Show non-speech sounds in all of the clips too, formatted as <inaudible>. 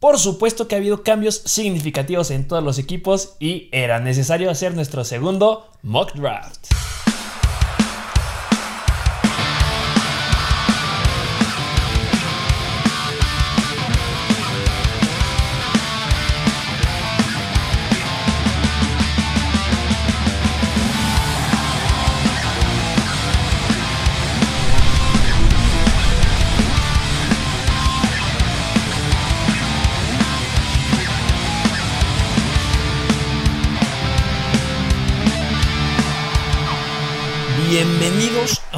Por supuesto que ha habido cambios significativos en todos los equipos y era necesario hacer nuestro segundo mock draft.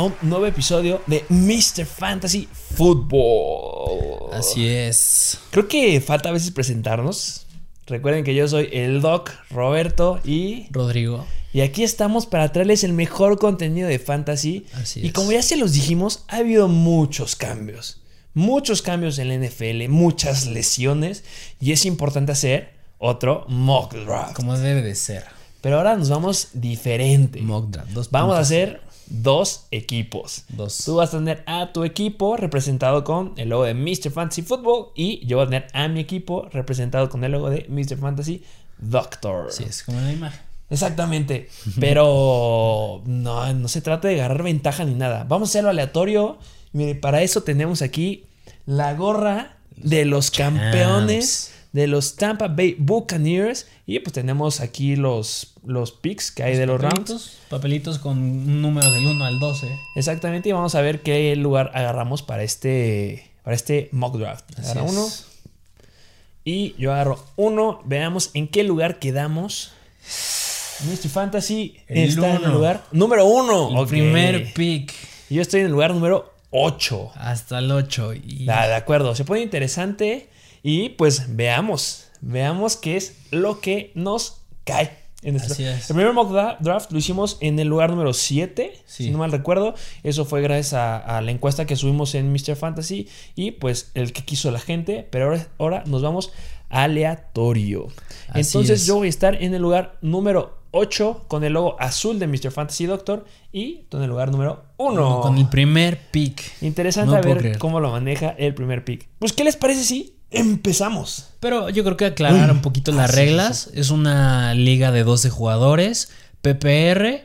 A un nuevo episodio de Mr. Fantasy Football. Así es. Creo que falta a veces presentarnos. Recuerden que yo soy el Doc, Roberto y. Rodrigo. Y aquí estamos para traerles el mejor contenido de fantasy. Así y es. como ya se los dijimos, ha habido muchos cambios. Muchos cambios en la NFL, muchas lesiones. Y es importante hacer otro mock draft. Como debe de ser. Pero ahora nos vamos diferente. Mock draft. Dos Vamos a hacer dos equipos. Dos. Tú vas a tener a tu equipo representado con el logo de Mr. Fantasy Football y yo voy a tener a mi equipo representado con el logo de Mr. Fantasy Doctor. Así es, como la imagen. Exactamente. <laughs> Pero no, no se trata de agarrar ventaja ni nada. Vamos a hacerlo aleatorio. Mire, para eso tenemos aquí la gorra de los campeones de los Tampa Bay Buccaneers. Y pues tenemos aquí los, los picks que hay de los rounds. papelitos, con un número del 1 al 12. Exactamente. Y vamos a ver qué lugar agarramos para este, para este mock draft. Agarra uno. Y yo agarro uno. Veamos en qué lugar quedamos. Mr. Fantasy El está en el lugar número uno. El primer pick Yo estoy en el lugar número 8. hasta el 8. Y Ah, de acuerdo. Se pone interesante. Y pues veamos. Veamos qué es lo que nos cae. En este- Así es. El primer mock dra- draft lo hicimos en el lugar número 7, Sí. si no mal recuerdo. Eso fue gracias a, a la encuesta que subimos en Mr. Fantasy y pues el que quiso la gente. Pero ahora, ahora nos vamos aleatorio. Así Entonces es. yo voy a estar en el lugar número 8 con el logo azul de Mr. Fantasy Doctor y en el lugar número 1. con el primer pick. Interesante No a puedo ver cómo lo maneja el primer pick. Pues, ¿qué les parece si empezamos? Pero yo creo que aclarar Uy, un poquito las ah, reglas. Es una liga de 12 jugadores. PPR.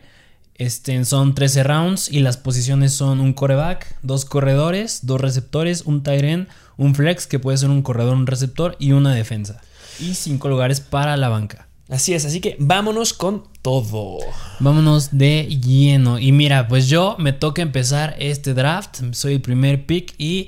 Este, son 13 rounds y las posiciones son un coreback, dos corredores, dos receptores, un tight end, un flex que puede ser un corredor, un receptor y una defensa. Y cinco lugares para la banca. Así es, así que vámonos con todo. Vámonos de lleno. Y mira, pues yo me toca empezar este draft. Soy el primer pick y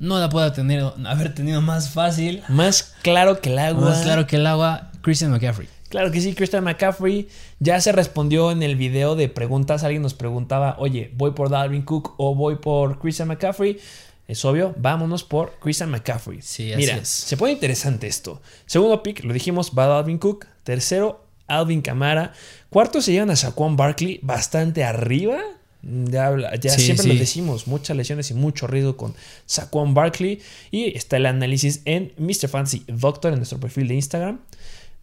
no la puedo tener, haber tenido más fácil. Más claro que el agua. Más claro que el agua, Christian McCaffrey. Claro que sí, Christian McCaffrey ya se respondió en el video de preguntas. Alguien nos preguntaba, oye, ¿voy por Dalvin Cook o voy por Christian McCaffrey? Es obvio, vámonos por Christian McCaffrey. Sí, así Mira, es. se pone interesante esto. Segundo pick, lo dijimos, va Dalvin Cook. Tercero, Alvin Kamara. Cuarto se llevan a Saquon Barkley bastante arriba. Ya, habla- ya Sí, siempre sí. lo decimos, muchas lesiones y mucho riesgo con Saquon Barkley. Y está el análisis en Mr. Fantasy Doctor en nuestro perfil de Instagram.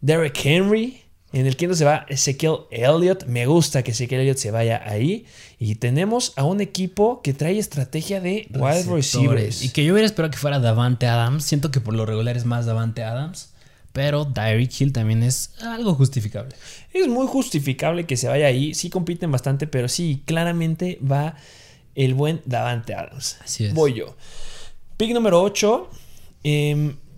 Derek Henry. En el quinto se va Ezekiel Elliott. Me gusta que Ezekiel Elliott se vaya ahí. Y tenemos a un equipo que trae estrategia de wide receivers. Y que yo hubiera esperado que fuera Davante Adams. Siento que por lo regular es más Davante Adams. Pero Tyreek Hill también es algo justificable. Es muy justificable que se vaya ahí. Sí compiten bastante, pero sí, claramente va el buen Davante Adams. Así es. Voy yo. Pick número 8.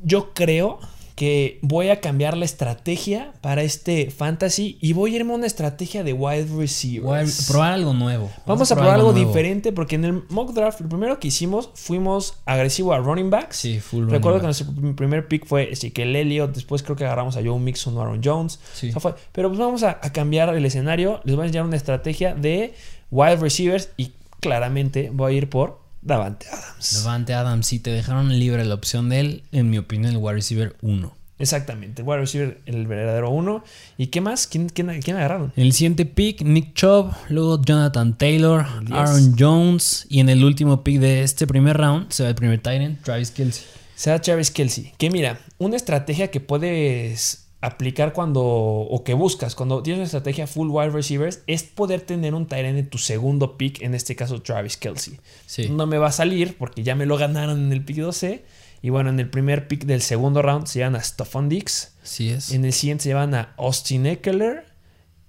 yo creo que voy a cambiar la estrategia para este fantasy y voy a irme a una estrategia de wide receivers. Probar algo nuevo. Vamos a probar algo nuevo. diferente porque en el mock draft lo primero que hicimos fuimos agresivo a running backs. Sí, full Recuerdo que back. nuestro primer pick fue Ezekiel Elliott, después creo que agarramos a Joe Mixon o Aaron Jones. Sí. O sea, fue- pero pues vamos a, a cambiar el escenario, les voy a enseñar una estrategia de wide receivers y claramente voy a ir por Davante Adams. Davante Adams, sí, te dejaron libre la opción de él. En mi opinión, el wide receiver 1. Exactamente, wide receiver el verdadero uno. ¿Y qué más? ¿Quién, quién, quién agarraron? En el siguiente pick, Nick Chubb, luego Jonathan Taylor, Yes. Aaron Jones. Y en el último pick de este primer round se va el primer Tyrant, Travis Kelsey. Se da Travis Kelsey. Que mira, una estrategia que puedes aplicar cuando, o que buscas cuando tienes una estrategia full wide receivers, es poder tener un tight end en tu segundo pick, en este caso Travis Kelsey. Sí. No me va a salir porque ya me lo ganaron en el pick 12 Y bueno, en el primer pick del segundo round se llevan a Stephon Dix. Así es. En el siguiente se llevan a Austin Eckler.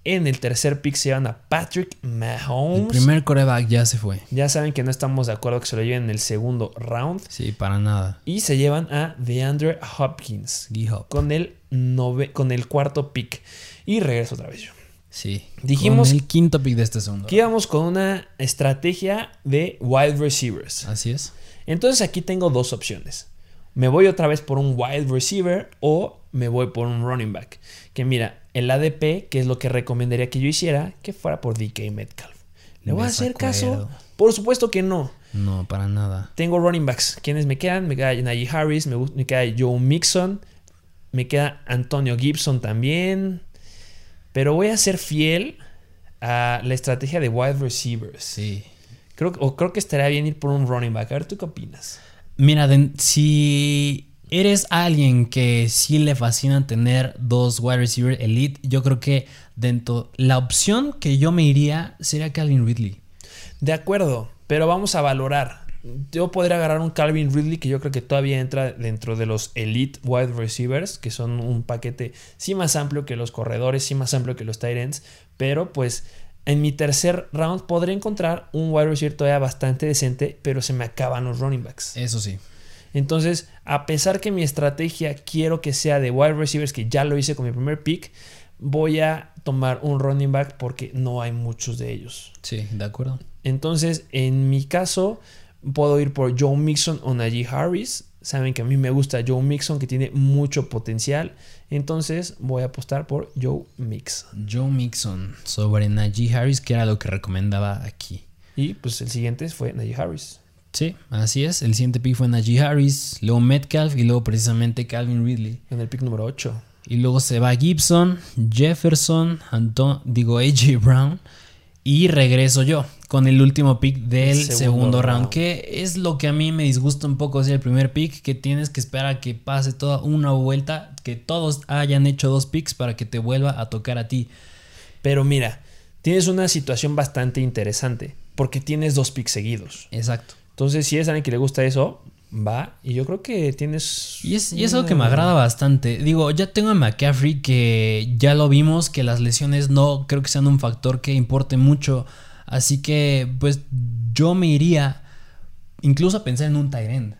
En el tercer pick se llevan a Patrick Mahomes. El primer coreback ya se fue. Ya saben que no estamos de acuerdo que se lo lleven en el segundo round. Sí, para nada. Y se llevan a DeAndre Hopkins con el, nove- con el cuarto pick. Y regreso otra vez yo. Sí. Dijimos Con el quinto pick de este segundo. Que íbamos con una estrategia de wide receivers. Así es. Entonces aquí tengo dos opciones. Me voy otra vez por un wide receiver o me voy por un running back. Que mira, el ADP, que es lo que recomendaría que yo hiciera, que fuera por DK Metcalf. ¿Le voy a hacer caso? Por supuesto que no. No, para nada. Tengo running backs. ¿Quiénes me quedan? Me queda Najee Harris, me, me queda Joe Mixon, me queda Antonio Gibson también. Pero voy a ser fiel a la estrategia de wide receivers. Sí. Creo, que- o creo que estaría bien ir por un running back. A ver, ¿tú qué opinas? Mira, si eres alguien que sí le fascina tener dos wide receiver elite, yo creo que dentro la opción que yo me iría sería Calvin Ridley. De acuerdo, pero vamos a valorar. Yo podría agarrar un Calvin Ridley que yo creo que todavía entra dentro de los elite wide receivers, que son un paquete sí más amplio que los corredores, sí más amplio que los tight ends, pero pues en mi tercer round podré encontrar un wide receiver todavía bastante decente, pero se me acaban los running backs. Eso sí. Entonces, a pesar que mi estrategia quiero que sea de wide receivers, que ya lo hice con mi primer pick, voy a tomar un running back porque no hay muchos de ellos. Sí, de acuerdo. Entonces, en mi caso, puedo ir por Joe Mixon o Najee Harris. Saben que a mí me gusta Joe Mixon, que tiene mucho potencial. Entonces, voy a apostar por Joe Mixon. Joe Mixon sobre Najee Harris, que era lo que recomendaba aquí. Y pues el siguiente fue Najee Harris. Sí, así es. El siguiente pick fue Najee Harris, luego Metcalf y luego precisamente Calvin Ridley. En el pick número 8. Y luego se va Gibson, Jefferson, Anton, digo AJ Brown. Y regreso yo con el último pick del Segundo segundo, round, round. que es lo que a mí me disgusta un poco hacer el primer pick, que tienes que esperar a que pase toda una vuelta, que todos hayan hecho dos picks para que te vuelva a tocar a ti. Pero mira, tienes una situación bastante interesante. Porque tienes dos picks seguidos. Exacto. Entonces, si es alguien que le gusta eso, va. Y yo creo que tienes. Y es, y es algo que me agrada bastante. Digo, ya tengo a McCaffrey que ya lo vimos, que las lesiones no creo que sean un factor que importe mucho. Así que, pues, yo me iría incluso a pensar en un tight end.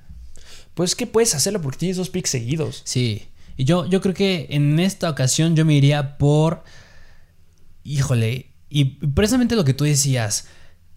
Pues que puedes hacerlo porque tienes dos picks seguidos. Sí. Y yo, yo creo que en esta ocasión yo me iría por. Híjole. Y precisamente lo que tú decías.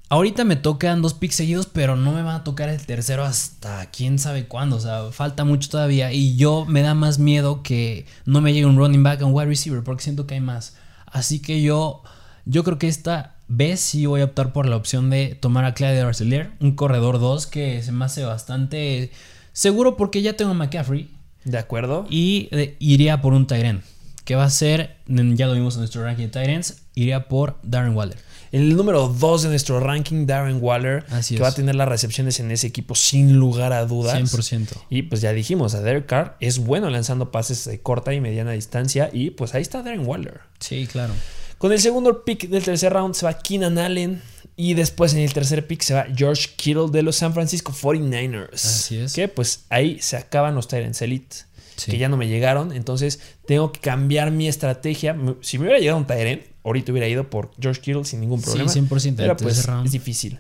Ahorita me tocan dos picks seguidos, pero no me va a tocar el tercero hasta quién sabe cuándo. O sea, falta mucho todavía. Y yo me da más miedo que no me llegue un running back a un wide receiver, porque siento que hay más. Así que yo, yo creo que esta vez sí voy a optar por la opción de tomar a Clyde Arcelor, un corredor 2 que se me hace bastante seguro porque ya tengo a McCaffrey. ¿De acuerdo? Y eh, iría por un Tyrant. Que va a ser, ya lo vimos en nuestro ranking de Tyrants, iría por Darren Waller. El número 2 de nuestro ranking, Darren Waller, Así que es. va a tener las recepciones en ese equipo sin lugar a dudas. 100%. Y pues ya dijimos, a Derek Carr es bueno lanzando pases de corta y mediana distancia. Y pues ahí está Darren Waller. Sí, claro. Con el segundo pick del tercer round se va Keenan Allen. Y después en el tercer pick se va George Kittle de los San Francisco 49ers. Así es. Que pues ahí se acaban los Tyrants Elite. Sí. Que ya no me llegaron. Entonces tengo que cambiar mi estrategia. Si me hubiera llegado un Tyrant, ahorita hubiera ido por George Kittle sin ningún Sí, problema. 100% Pero pues round. es difícil.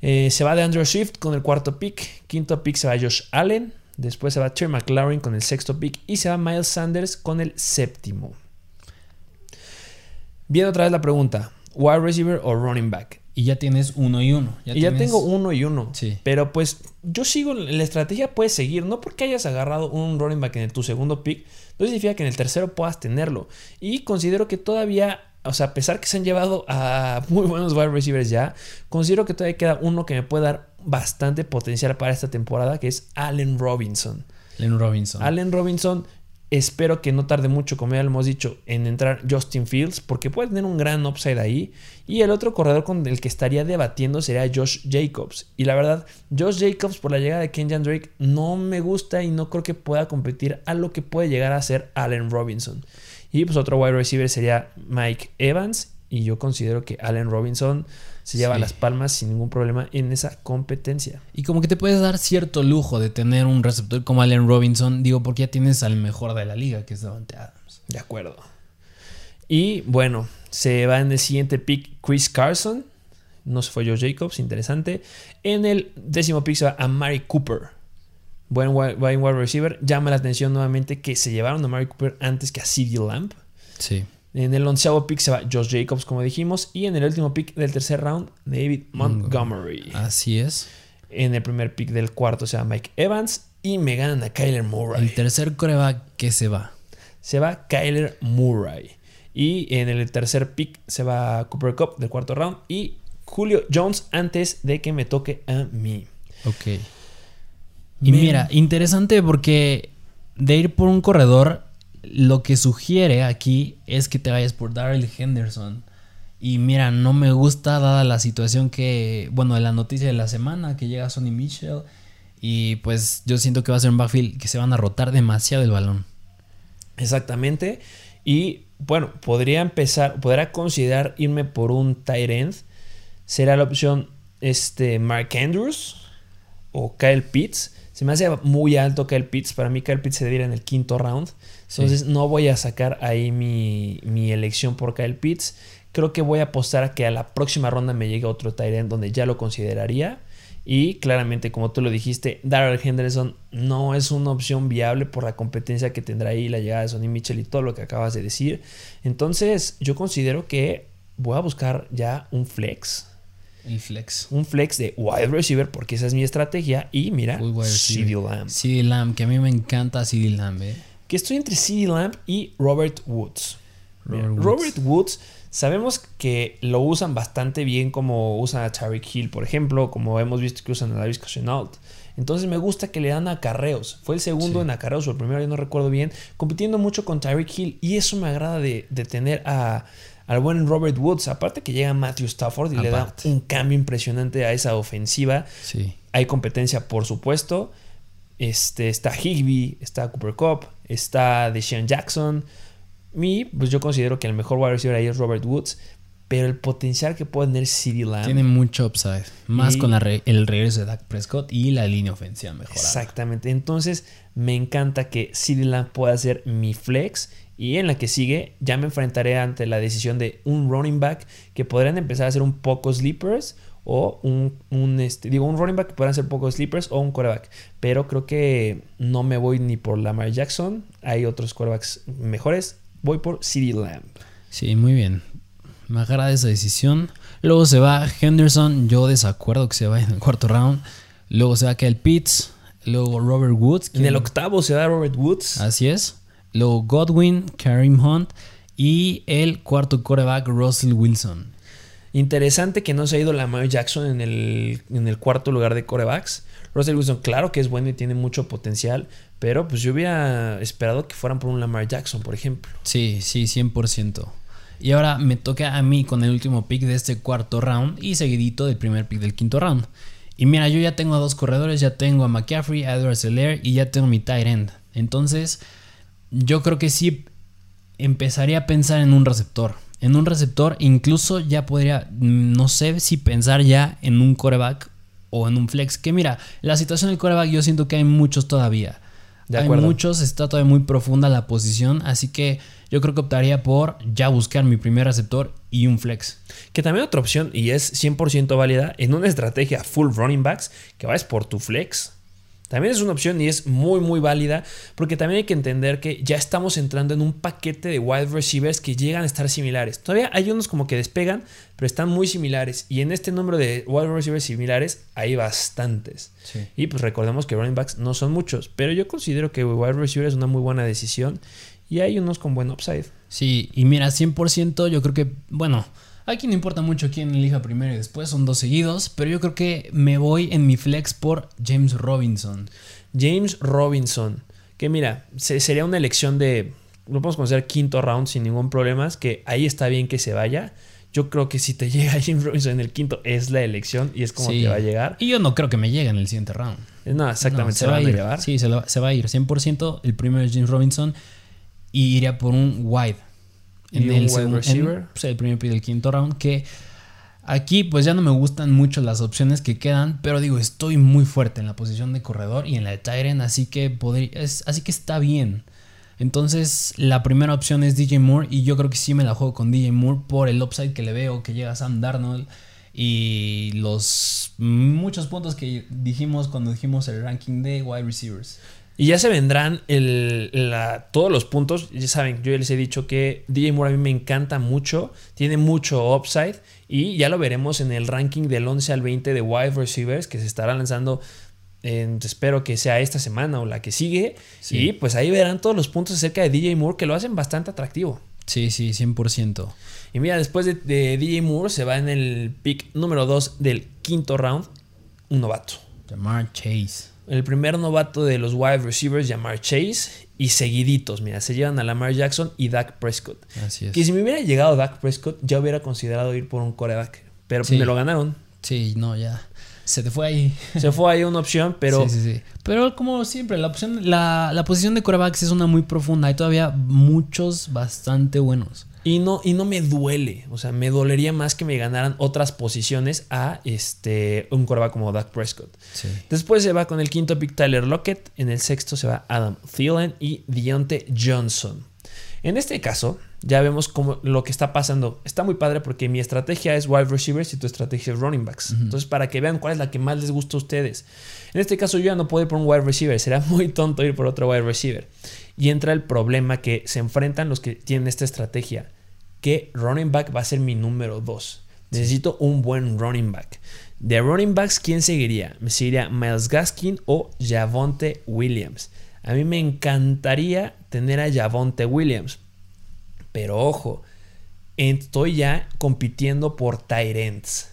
Eh, se va de Andrew Swift con el cuarto pick. Quinto pick se va Josh Allen. Después se va Terry McLaurin con el sexto pick. Y se va Miles Sanders con el séptimo. Viene otra vez la pregunta: ¿wide receiver o running back? Y ya tienes uno y uno. y ya tengo uno y uno. Sí. Pero pues yo sigo, la estrategia puedes seguir. No porque hayas agarrado un running back en el- tu segundo pick, no significa que en el tercero puedas tenerlo. Y considero que todavía, o sea, a pesar que se han llevado a muy buenos wide receivers ya, considero que todavía queda uno que me puede dar bastante potencial para esta temporada, que es Allen Robinson. Len Robinson. Allen Robinson, espero que no tarde mucho, como ya lo hemos dicho, en entrar Justin Fields, porque puede tener un gran upside ahí. Y el otro corredor con el que estaría debatiendo sería Josh Jacobs. Y la verdad, Josh Jacobs por la llegada de Kenyan Drake no me gusta y no creo que pueda competir a lo que puede llegar a ser Allen Robinson. Y pues otro wide receiver sería Mike Evans. Y yo considero que Allen Robinson se lleva Sí. las palmas sin ningún problema en esa competencia. Y como que te puedes dar cierto lujo de tener un receptor como Allen Robinson, digo, porque ya tienes al mejor de la liga, que es Davante Adams. De acuerdo. Y bueno, se va en el siguiente pick Chris Carson. No se fue Joe Jacobs, interesante. En el décimo pick se va a Mari Cooper. Buen wi- buen wide receiver. Llama la atención nuevamente que se llevaron a Mari Cooper antes que a CeeDee Lamb. Sí. En el onceavo pick se va Josh Jacobs, como dijimos. Y en el último pick del tercer round, David Montgomery. Así es. En el primer pick del cuarto se va Mike Evans. Y me ganan a Kyler Murray. El tercer coreback que se va. se va Kyler Murray. Y en el tercer pick se va Cooper Cup del cuarto round. Y Julio Jones antes de que me toque a mí. Ok. Y mira, interesante porque de ir por un corredor, lo que sugiere aquí es que te vayas por Darrell Henderson. Y mira, no me gusta dada la situación que, bueno, la noticia de la semana que llega Sonny Mitchell. Y pues yo siento que va a ser un backfield que se van a rotar demasiado el balón. Exactamente. Y bueno, podría empezar, podrá considerar irme por un tight end. Será la opción este, Mark Andrews o Kyle Pitts. Se me hace muy alto Kyle Pitts. Para mí Kyle Pitts se debe ir en el quinto round. Sí. Entonces no voy a sacar ahí mi, mi elección por Kyle Pitts. Creo que voy a apostar a que a la próxima ronda me llegue otro end donde ya lo consideraría. Y claramente, como tú lo dijiste, Darrell Henderson no es una opción viable por la competencia que tendrá ahí la llegada de Sonny Mitchell y todo lo que acabas de decir. Entonces, yo considero que voy a buscar ya un flex. El flex. Un flex de wide receiver, porque esa es mi estrategia. Y mira. CeeDee Lamb. CD Lamb, que a mí me encanta CD Lamb, eh. Que estoy entre CeeDee Lamb y Robert Woods. Mira, Robert Woods. Robert Woods, sabemos que lo usan bastante bien como usan a Tyreek Hill, por ejemplo, como hemos visto que usan a Davis Chenault. Entonces me gusta que le dan acarreos. Fue el segundo Sí. en acarreos, o el primero, yo no recuerdo bien, compitiendo mucho con Tyreek Hill. Y eso me agrada de, de tener a, al buen Robert Woods. Aparte que llega Matthew Stafford y le da un cambio impresionante a esa ofensiva. Sí. Hay competencia, por supuesto. Este, está Higby, está Cooper Cup, está Deshaun Jackson. Y pues yo considero que el mejor wide receiver ahí es Robert Woods. Pero el potencial que puede tener CeeDee Lamb. Tiene mucho upside. Más Y- con la re- el regreso de Dak Prescott y la línea ofensiva mejorada. Exactamente. Entonces me encanta que CeeDee Lamb pueda ser mi flex. Y en la que sigue ya me enfrentaré ante la decisión de un running back que podrían empezar a ser un poco sleepers. O un, un, este, digo, un running back que podrán ser poco sleepers o un quarterback. Pero creo que no me voy ni por Lamar Jackson. Hay otros quarterbacks mejores. Voy por CeeDee Lamb. Sí, muy bien. Me agrada esa decisión. Luego se va Henderson. Yo desacuerdo que se vaya en el cuarto round. Luego se va Kyle Pitts. Luego Robert Woods. En el octavo se da Robert Woods. Así es. Luego Godwin, Kareem Hunt. Y el cuarto quarterback, Russell Wilson. Interesante que no se ha ido Lamar Jackson en el, en el cuarto lugar de corebacks. Russell Wilson, claro que es bueno y tiene mucho potencial, pero pues yo hubiera esperado que fueran por un Lamar Jackson, por ejemplo. Sí, sí, 100%. Y ahora me toca a mí con el último pick de este cuarto round y seguidito del primer pick del quinto round. Y mira, yo ya tengo a dos corredores, ya tengo a McCaffrey, a Edward Seller y ya tengo mi tight end. Entonces, yo creo que sí empezaría a pensar en un receptor. En un receptor, incluso ya podría, no sé si pensar ya en un coreback o en un flex. Que mira, la situación del coreback yo siento que hay muchos todavía. De hay muchos, está todavía muy profunda la posición, así que yo creo que optaría por ya buscar mi primer receptor y un flex. Que también otra opción, y es 100% válida, en una estrategia full running backs, que vayas por tu flex. También es una opción y es muy muy válida porque también hay que entender que ya estamos entrando en un paquete de wide receivers que llegan a estar similares. Todavía hay unos como que despegan, pero están muy similares y en este número de wide receivers similares hay bastantes. Sí. Y pues recordemos que running backs no son muchos, pero yo considero que wide receiver es una muy buena decisión y hay unos con buen upside. Sí, y mira, 100% yo creo que, bueno, aquí no importa mucho quién elija primero y después, son dos seguidos, pero yo creo que me voy en mi flex por James Robinson. James Robinson, que mira, se- sería una elección de, lo podemos considerar quinto round sin ningún problema, que ahí está bien que se vaya. Yo creo que si te <laughs> llega James Robinson en el quinto es la elección y es como Sí. te va a llegar. Y yo no creo que me llegue en el siguiente round. No, exactamente, No, se, van a ir. llevar. Sí, se, lo- se va a ir. 100% el primero es James Robinson y iría por un wide. ¿Y un wide receiver? pues, el primer pick del quinto round que Aquí pues ya no me gustan mucho las opciones que quedan, pero digo, estoy muy fuerte en la posición de corredor y en la de Tyren, así que podría, es, así que está bien. Entonces, la primera opción es DJ Moore y yo creo que sí me la juego con DJ Moore por el upside que le veo, que llega Sam Darnold y los muchos puntos que dijimos cuando dijimos el ranking de wide receivers. Y ya se vendrán el, la- todos los puntos. Ya saben, yo ya les he dicho que DJ Moore a mí me encanta mucho. Tiene mucho upside. Y ya lo veremos en el ranking del 11 al 20 de wide receivers que se estará lanzando. en- espero que sea esta semana o la que sigue. Sí. Y pues ahí verán todos los puntos acerca de DJ Moore que lo hacen bastante atractivo. Sí, sí, 100%. Y mira, después de, de DJ Moore se va en el pick número 2 del quinto round. Un novato. Jamar Chase. El primer novato de los wide receivers, Jamar Chase. Y seguiditos, mira, se llevan a Lamar Jackson y Dak Prescott. Así es. Que si me hubiera llegado Dak Prescott, ya hubiera considerado ir por un coreback. Pero Sí. me lo ganaron. Sí, no, ya. Se te fue ahí. <laughs> Se fue ahí una opción, pero Sí, sí, sí. Pero como siempre, la opción, la, la posición de corebacks es una muy profunda. Hay todavía muchos bastante buenos. Y no, y no me duele. O sea, me dolería más que me ganaran otras posiciones a este, un coreback como Dak Prescott. Sí. Después se va con el quinto pick Tyler Lockett. En el sexto se va Adam Thielen y Deontay Johnson. En este caso, ya vemos cómo lo que está pasando. Está muy padre porque mi estrategia es wide receivers y tu estrategia es running backs. Entonces, para que vean cuál es la que más les gusta a ustedes. En este caso, yo ya no puedo ir por un wide receiver. Será <laughs> muy tonto ir por otro wide receiver. Y entra el problema que se enfrentan los que tienen esta estrategia. Que running back va a ser mi número 2. Necesito un buen running back. De running backs, ¿quién seguiría? Me seguiría Miles Gaskin o Javonte Williams. A mí me encantaría tener a Javonte Williams. Pero ojo, estoy ya compitiendo por Tyrants.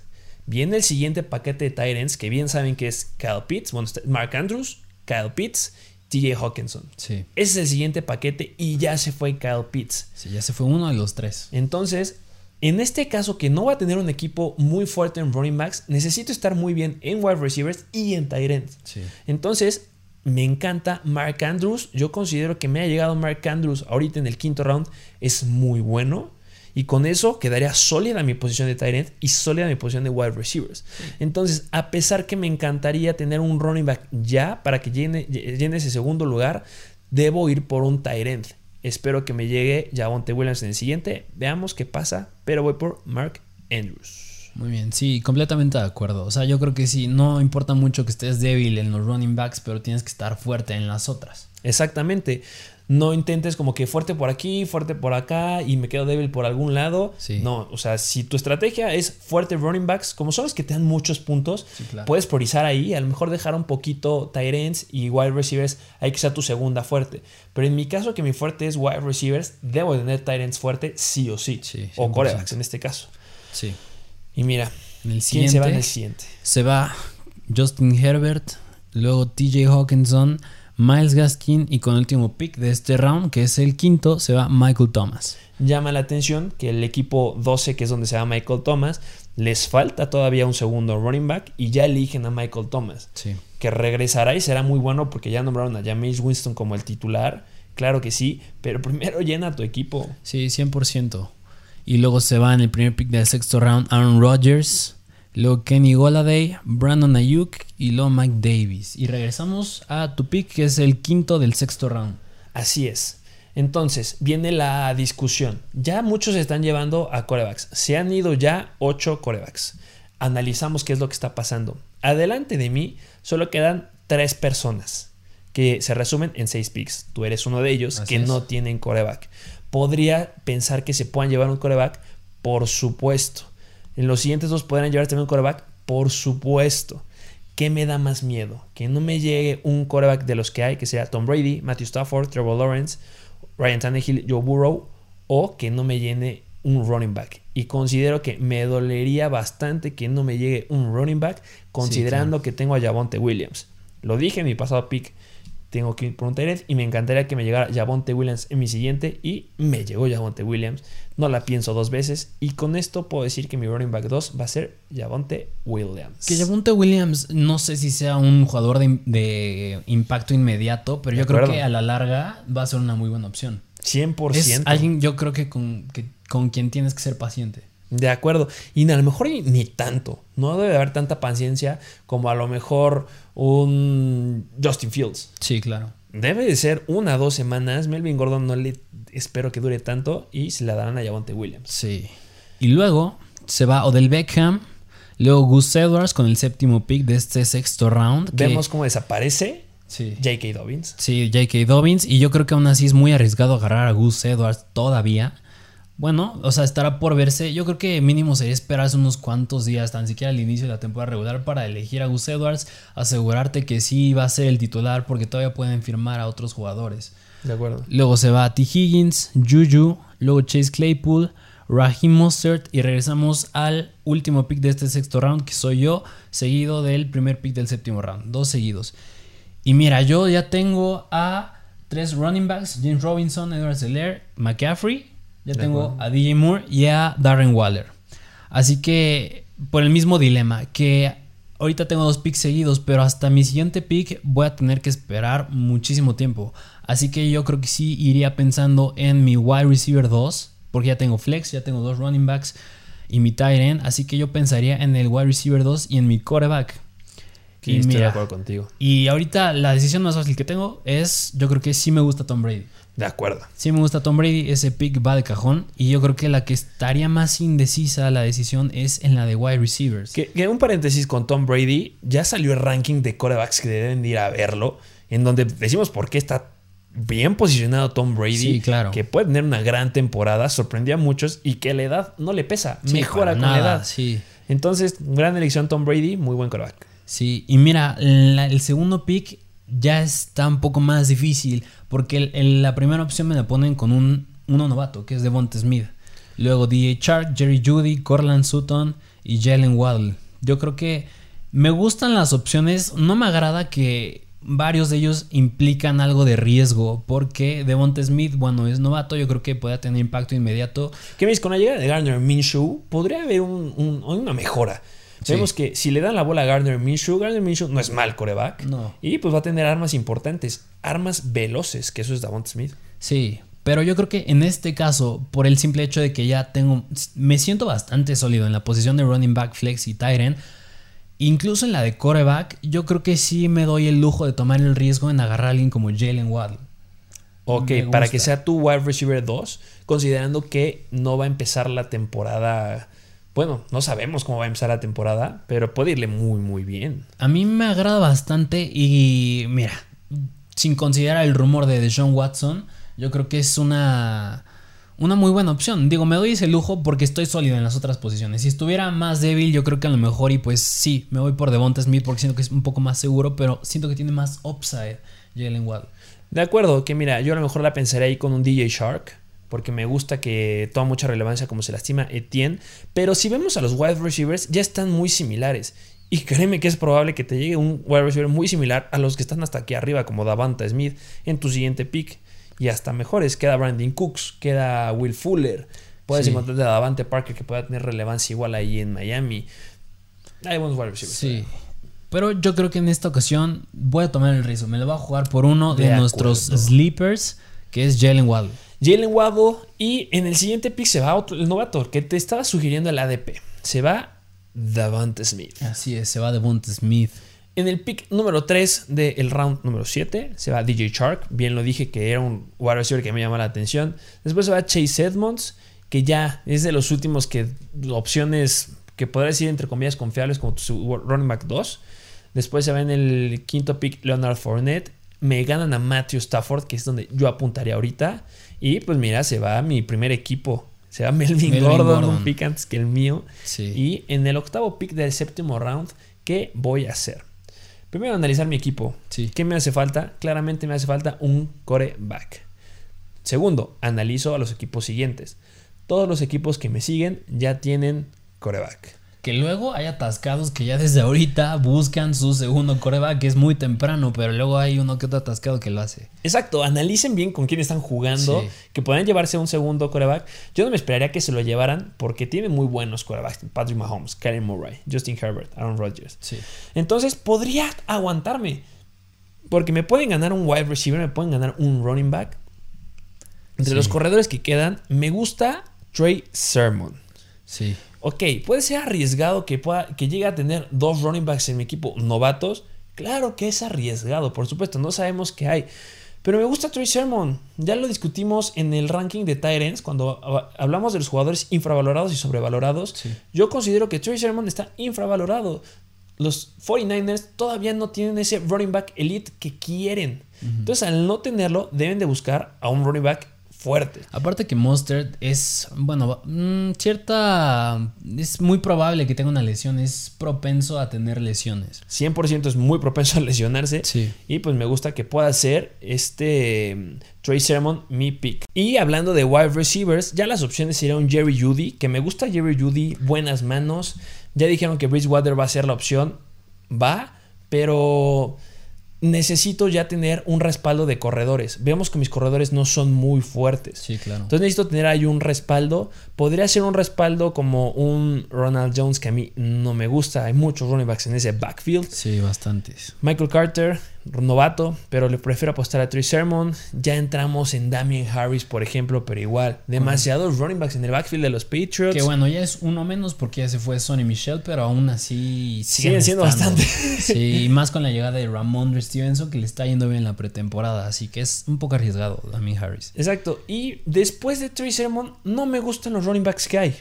Viene el siguiente paquete de Tyrants que bien saben que es Kyle Pitts, bueno, Mark Andrews, Kyle Pitts, TJ Hawkinson. Sí. Ese es el siguiente paquete y ya se fue Kyle Pitts. Sí, ya se fue uno de los tres. Entonces, en este caso que no va a tener un equipo muy fuerte en running backs, necesito estar muy bien en wide receivers y en tight ends. Sí. Entonces, me encanta Mark Andrews. Yo considero que me ha llegado Mark Andrews ahorita en el quinto round. Es muy bueno. Y con eso quedaría sólida mi posición de tight end y sólida mi posición de wide receivers. Entonces, a pesar que me encantaría tener un running back ya para que llene, llene ese segundo lugar, debo ir por un tight end. Espero que me llegue Javonte Williams en el siguiente. Veamos qué pasa. Pero voy por Mark Andrews. Muy bien, sí, completamente de acuerdo. O sea, yo creo que sí, no importa mucho que estés débil en los running backs, pero tienes que estar fuerte en las otras. Exactamente. No intentes como que fuerte por aquí, fuerte por acá y me quedo débil por algún lado. Sí. No, o sea, si tu estrategia es fuerte running backs, como son los que te dan muchos puntos, Sí, claro. puedes priorizar ahí. A lo mejor dejar un poquito tight ends y wide receivers, ahí que sea tu segunda fuerte. Pero en mi caso, que mi fuerte es wide receivers, debo tener tight ends fuerte sí o sí. Sí, o 100%. corebacks en este caso. Sí. Y mira, En el ¿quién se va en el siguiente? se va Justin Herbert, luego TJ Hawkinson, Miles Gaskin y con el último pick de este round, que es el quinto, se va Michael Thomas. llama la atención que el equipo 12, que es donde se va Michael Thomas, les falta todavía un segundo running back y ya eligen a Michael Thomas, Sí. que regresará y será muy bueno porque ya nombraron a James Winston como el titular. Claro que sí, pero primero llena tu equipo. Sí, 100%. Y luego se va en el primer pick del sexto round Aaron Rodgers, luego Kenny Goladay, Brandon Ayuk y luego Mike Davis. Y regresamos a tu pick que es el quinto del sexto round. Así es. Entonces, viene la discusión. Ya muchos se están llevando a corebacks. Se han ido ya 8 corebacks. Analizamos qué es lo que está pasando. Adelante de mí solo quedan 3 personas que se resumen en 6 picks. Tú eres uno de ellos Así que es. no tienen coreback. Podría pensar que se puedan llevar un coreback, por supuesto. En los siguientes dos podrán llevar también un coreback, por supuesto. ¿Qué me da más miedo? Que no me llegue un coreback de los que hay, que sea Tom Brady, Matthew Stafford, Trevor Lawrence, Ryan Tannehill, Joe Burrow, o que no me llene un running back. Y considero que me dolería bastante que no me llegue un running back, considerando que tengo a Javonte Williams. Lo dije en mi pasado pick, tengo que ir por un y me encantaría que me llegara Javonte Williams en mi siguiente y me llegó Javonte Williams. No la pienso dos veces y con esto puedo decir que mi running back 2 va a ser Javonte Williams. Que Javonte Williams no sé si sea un jugador de, de impacto inmediato, pero De yo creo que a la larga va a ser una muy buena opción. 100%. Es alguien yo creo que con, que con quien tienes que ser paciente. De acuerdo. Y a lo mejor ni, tanto. No debe haber tanta paciencia como a lo mejor un Justin Fields. Sí, claro. Debe de ser una o dos semanas. Melvin Gordon no le espero que dure tanto y se la darán a Javonte Williams. Sí. Y luego se va Odell Beckham, luego Gus Edwards con el séptimo pick de este sexto round. que- Vemos cómo desaparece Sí. J.K. Dobbins. Sí, J.K. Dobbins. Y yo creo que aún así es muy arriesgado agarrar a Gus Edwards todavía. Bueno, o sea, estará por verse. Yo creo que mínimo sería esperarse unos cuantos días, tan siquiera al inicio de la temporada regular, para elegir a Gus Edwards, asegurarte que sí va a ser el titular, porque todavía pueden firmar a otros jugadores. De acuerdo. Luego se va T. Higgins, Juju, luego Chase Claypool, Raheem Mostert y regresamos al último pick de este sexto round, que soy yo, seguido del primer pick del séptimo round, dos seguidos. Y mira, yo ya tengo a tres running backs, James Robinson, Edward Seller, McCaffrey, ya De tengo acuerdo. a DJ Moore y a Darren Waller. Así que por el mismo dilema, que ahorita tengo dos picks seguidos, pero hasta mi siguiente pick voy a tener que esperar muchísimo tiempo. Así que yo creo que sí iría pensando en mi wide receiver 2, porque ya tengo flex, ya tengo dos running backs y mi tight end, así que yo pensaría en el wide receiver 2 y en mi quarterback. Y estoy de acuerdo contigo. y ahorita la decisión más fácil que tengo es, yo creo que sí me gusta Tom Brady. De acuerdo. Sí me gusta Tom Brady, ese pick va de cajón. Y yo creo que la que estaría más indecisa la decisión es en la de wide receivers. Que, que un paréntesis con Tom Brady, ya salió el ranking de corebacks que deben de ir a verlo, en donde decimos por qué está bien posicionado Tom Brady, Sí, claro. que puede tener una gran temporada, sorprendió a muchos y que la edad no le pesa, Sí, mejora con nada, la edad. Sí. Entonces, gran elección Tom Brady, muy buen coreback. Sí, y mira, la- el segundo pick ya está un poco más difícil porque el- la primera opción me la ponen con un uno novato, que es Devonta Smith. Luego DJ Shark, Jerry Judy, Corland Sutton y Jalen Waddle. Yo creo que me gustan las opciones, no me agrada que varios de ellos implican algo de riesgo porque Devonta Smith, bueno, es novato, yo creo que puede tener impacto inmediato. ¿Qué dices? Con la llegada de Gardner Minshew, podría haber un- una mejora. Sí. Vemos que si le dan la bola a Gardner Minshew, Gardner Minshew no es mal coreback. No. Y pues va a tener armas importantes, armas veloces, que eso es Davante Smith. Sí, pero yo creo que en este caso, por el simple hecho de que ya tengo, me siento bastante sólido en la posición de running back, flex y tight end, incluso en la de coreback, yo creo que sí me doy el lujo de tomar el riesgo en agarrar a alguien como Jalen Waddle. Ok, para que sea tu wide receiver 2, considerando que no va a empezar la temporada. Bueno, no sabemos cómo va a empezar la temporada, pero puede irle muy, muy bien. A mí me agrada bastante y mira, sin considerar el rumor de Deshaun Watson, yo creo que es una, una muy buena opción. Digo, me doy ese lujo porque estoy sólido en las otras posiciones. Si estuviera más débil, yo creo que a lo mejor, y pues sí, me voy por Devonta Smith porque siento que es un poco más seguro, pero siento que tiene más upside Jalen Waddle. De acuerdo, que mira, yo a lo mejor la pensaré ahí con un DJ Shark, porque me gusta que toma mucha relevancia como se lastima Etienne, pero si vemos a los wide receivers, ya están muy similares. Y créeme que es probable que te llegue un wide receiver muy similar a los que están hasta aquí arriba, como Davanta Smith, en tu siguiente pick. Y hasta mejores, queda Brandon Cooks, queda Will Fuller. Puedes Sí. encontrar a Davante Parker que pueda tener relevancia igual ahí en Miami. Hay buenos wide receivers. Sí. Pero yo creo que en esta ocasión voy a tomar el riesgo. Me lo voy a jugar por uno de, De nuestros sleepers, que es Jalen Waddle. Jalen Waddle y en el siguiente pick se va otro, el novato que te estaba sugiriendo el ADP. Se va Davante Smith. Así es, se va Devonta Smith. En el pick número 3 del round número 7 se va DJ Shark. Bien lo dije que era un wide receiver que me llama la atención. Después se va Chase Edmonds, que ya es de los últimos que opciones que podría decir entre comillas confiables como su running back 2. Después se va en el quinto pick Leonard Fournette. Me ganan a Matthew Stafford, que es donde yo apuntaría ahorita. Y pues mira, se va mi primer equipo. Se va Melvin, Melvin Gordon, Gordon. un pick antes que el mío. Sí. Y en el octavo pick del séptimo round, ¿qué voy a hacer? Primero analizar mi equipo. Sí. ¿Qué me hace falta? Claramente me hace falta un coreback. Segundo, analizo a los equipos siguientes. Todos los equipos que me siguen ya tienen coreback. Que luego hay atascados que ya desde ahorita buscan su segundo coreback, que es muy temprano, pero luego hay uno que otro atascado que lo hace. Exacto, analicen bien con quién están jugando, Sí. que puedan llevarse un segundo coreback. Yo no me esperaría que se lo llevaran porque tienen muy buenos corebacks. Patrick Mahomes, Karen Murray, Justin Herbert, Aaron Rodgers. Sí. Entonces podría aguantarme. Porque me pueden ganar un wide receiver, me pueden ganar un running back. Entre Sí. los corredores que quedan, me gusta Trey Sermon. Sí. Ok, puede ser arriesgado que, pueda, que llegue a tener dos running backs en mi equipo novatos. Claro que es arriesgado, por supuesto, no sabemos qué hay. Pero me gusta Trey Sermon. Ya lo discutimos en el ranking de Tyrants cuando hablamos de los jugadores infravalorados y sobrevalorados. Sí. Yo considero que Trey Sermon está infravalorado. Los 49ers todavía no tienen ese running back elite que quieren. Entonces, al no tenerlo, deben de buscar a un running back fuerte. Aparte que Mustard es, bueno, mm, cierta... Es muy probable que tenga una lesión, es propenso a tener lesiones. 100% es muy propenso a lesionarse. Sí. Y pues me gusta que pueda ser este mm, Trey Sermon mi pick. Y hablando de wide receivers, ya las opciones serían Jerry Judy, que me gusta Jerry Judy, buenas manos. Ya dijeron que Bridgewater va a ser la opción. Va, pero necesito ya tener un respaldo de corredores. Vemos que mis corredores no son muy fuertes. Sí, claro. Entonces necesito tener ahí un respaldo. Podría ser un respaldo como un Ronald Jones que a mí no me gusta. Hay muchos running backs en ese backfield. Sí, bastantes. Michael Carter, novato, pero le prefiero apostar a Trey Sermon. Ya entramos en Damien Harris, por ejemplo, pero igual. Demasiados running backs en el backfield de los Patriots. Que bueno, ya es uno menos porque ya se fue Sonny Michel, pero aún así Siguen siendo estando. bastante. Sí, <laughs> y más con la llegada de Ramondre Stevenson que le está yendo bien la pretemporada, así que es un poco arriesgado Damien Harris. Exacto. Y después de Trey Sermon, no me gustan los running backs que hay.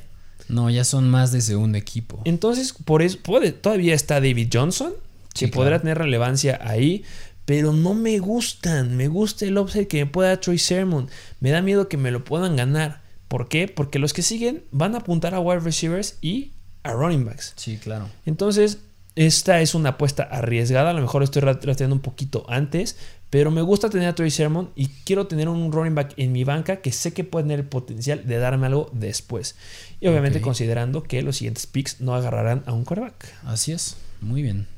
No, ya son más de segundo equipo. Entonces, por eso, puede, todavía está David Johnson, que Sí, podrá claro. tener relevancia ahí, pero no me gustan. Me gusta el upside que me pueda dar Troy Sermon. Me da miedo que me lo puedan ganar. ¿Por qué? Porque los que siguen van a apuntar a wide receivers y a running backs. Sí, claro. Entonces, esta es una apuesta arriesgada. A lo mejor estoy rastreando un poquito antes. Pero me gusta tener a Troy Sermon y quiero tener un running back en mi banca que sé que puede tener el potencial de darme algo después. Y obviamente considerando que los siguientes picks no agarrarán a un quarterback. Así es, muy bien.